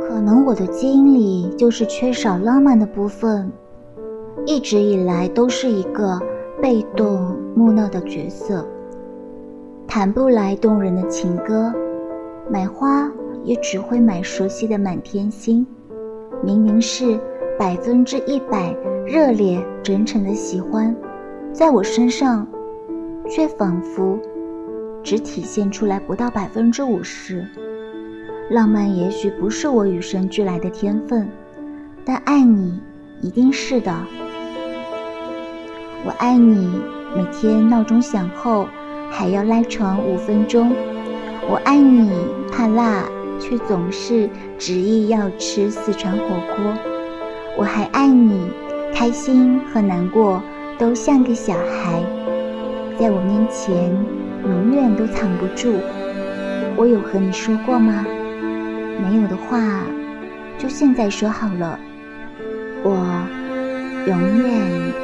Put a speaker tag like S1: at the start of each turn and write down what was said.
S1: 可能我的基因里就是缺少浪漫的部分，一直以来都是一个被动木讷的角色，谈不来动人的情歌，买花也只会买熟悉的满天星。明明是百分之一百热烈真诚的喜欢，在我身上，却仿佛只体现出来不到百分之五十。浪漫也许不是我与生俱来的天分，但爱你一定是的。我爱你，每天闹钟响后还要赖床五分钟。我爱你，怕辣却总是执意要吃四川火锅。我还爱你，开心和难过都像个小孩，在我面前永远都藏不住。我有和你说过吗？没有的话，就现在说好了。我永远。